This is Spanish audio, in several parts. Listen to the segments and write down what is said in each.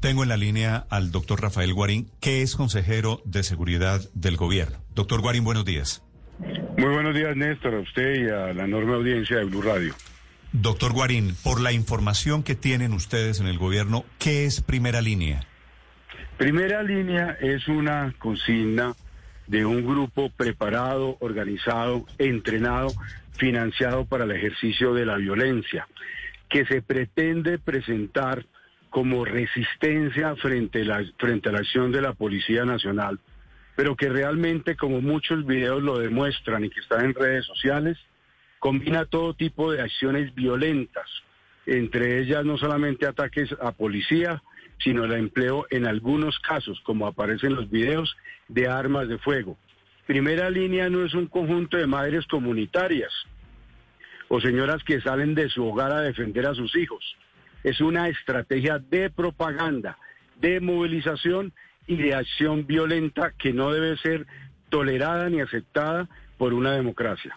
Tengo en la línea al doctor Rafael Guarín, que es consejero de seguridad del gobierno. Doctor Guarín, buenos días. Muy buenos días, Néstor, a usted y a la enorme audiencia de Blue Radio. Doctor Guarín, por la información que tienen ustedes en el gobierno, ¿qué es primera línea? Primera línea es una consigna de un grupo preparado, organizado, entrenado, financiado para el ejercicio de la violencia, que se pretende presentar como resistencia frente a, la, frente a la acción de la Policía Nacional, pero que realmente, como muchos videos lo demuestran y que están en redes sociales, combina todo tipo de acciones violentas, entre ellas no solamente ataques a policía, sino el empleo en algunos casos, como aparece en los videos, de armas de fuego. Primera línea no es un conjunto de madres comunitarias o señoras que salen de su hogar a defender a sus hijos es una estrategia de propaganda, de movilización y de acción violenta que no debe ser tolerada ni aceptada por una democracia.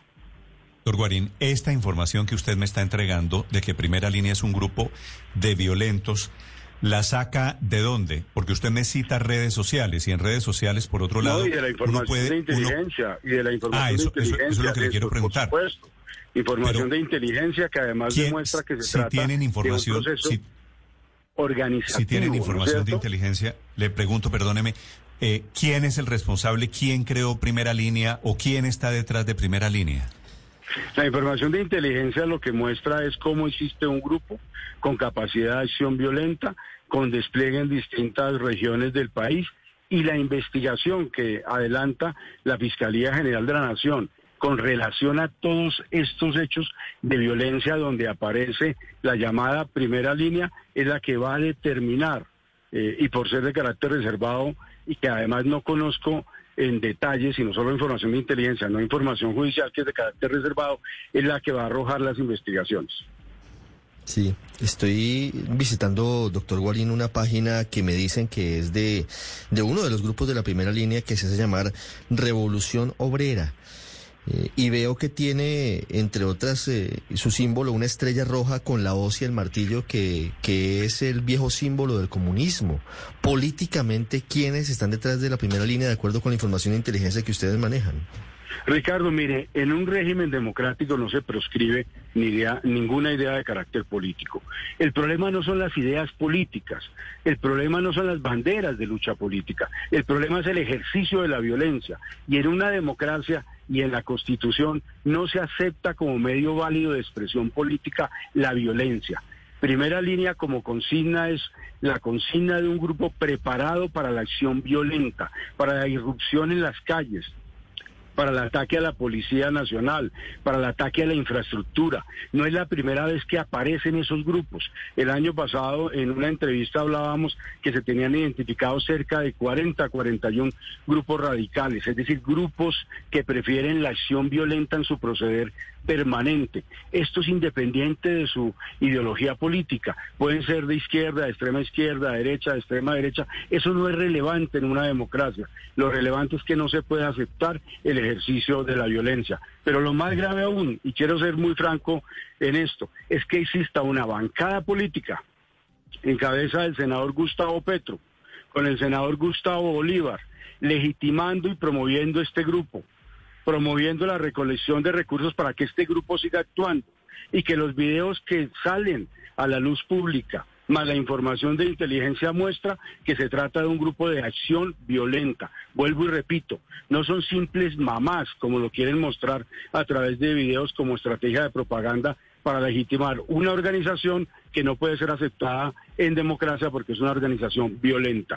Doctor Guarín, esta información que usted me está entregando de que Primera Línea es un grupo de violentos, ¿la saca de dónde? Porque usted me cita redes sociales y en redes sociales, por otro lado... y de la información de inteligencia. Y de la información ah, eso, de inteligencia. Eso, es lo que le quiero preguntar. Por supuesto. Información de inteligencia que además demuestra que se si trata tienen información, de un proceso si, organizativo. Si tienen ¿no es información de inteligencia, le pregunto, perdóneme, eh, ¿quién es el responsable? ¿Quién creó primera línea o quién está detrás de primera línea? La información de inteligencia lo que muestra es cómo existe un grupo con capacidad de acción violenta, con despliegue en distintas regiones del país y la investigación que adelanta la Fiscalía General de la Nación con relación a todos estos hechos de violencia donde aparece la llamada primera línea es la que va a determinar eh, y por ser de carácter reservado y que además no conozco en detalle, sino solo información de inteligencia, no información judicial que es de carácter reservado, es la que va a arrojar las investigaciones. Sí, estoy visitando, doctor Guarín, una página que me dicen que es de, de uno de los grupos de la primera línea que se hace llamar Revolución Obrera. Eh, y veo que tiene, entre otras, eh, su símbolo, una estrella roja con la hoz y el martillo, que, que es el viejo símbolo del comunismo. Políticamente, ¿quiénes están detrás de la primera línea de acuerdo con la información de inteligencia que ustedes manejan? Ricardo, mire, en un régimen democrático no se proscribe ni idea, ninguna idea de carácter político. El problema no son las ideas políticas, el problema no son las banderas de lucha política, el problema es el ejercicio de la violencia. Y en una democracia y en la Constitución no se acepta como medio válido de expresión política la violencia. Primera línea como consigna es la consigna de un grupo preparado para la acción violenta, para la irrupción en las calles, para el ataque a la Policía Nacional, para el ataque a la infraestructura. No es la primera vez que aparecen esos grupos. El año pasado en una entrevista hablábamos que se tenían identificados cerca de 40, 41 grupos radicales, es decir, grupos que prefieren la acción violenta en su proceder permanente. Esto es independiente de su ideología política. Pueden ser de izquierda, de extrema izquierda, de derecha, de extrema derecha. Eso no es relevante en una democracia. Lo relevante es que no se puede aceptar el ejercicio de la violencia. Pero lo más grave aún, y quiero ser muy franco en esto, es que exista una bancada política en cabeza del senador Gustavo Petro, con el senador Gustavo Bolívar, legitimando y promoviendo este grupo promoviendo la recolección de recursos para que este grupo siga actuando y que los videos que salen a la luz pública más la información de inteligencia muestra que se trata de un grupo de acción violenta. Vuelvo y repito, no son simples mamás como lo quieren mostrar a través de videos como estrategia de propaganda para legitimar una organización que no puede ser aceptada en democracia porque es una organización violenta.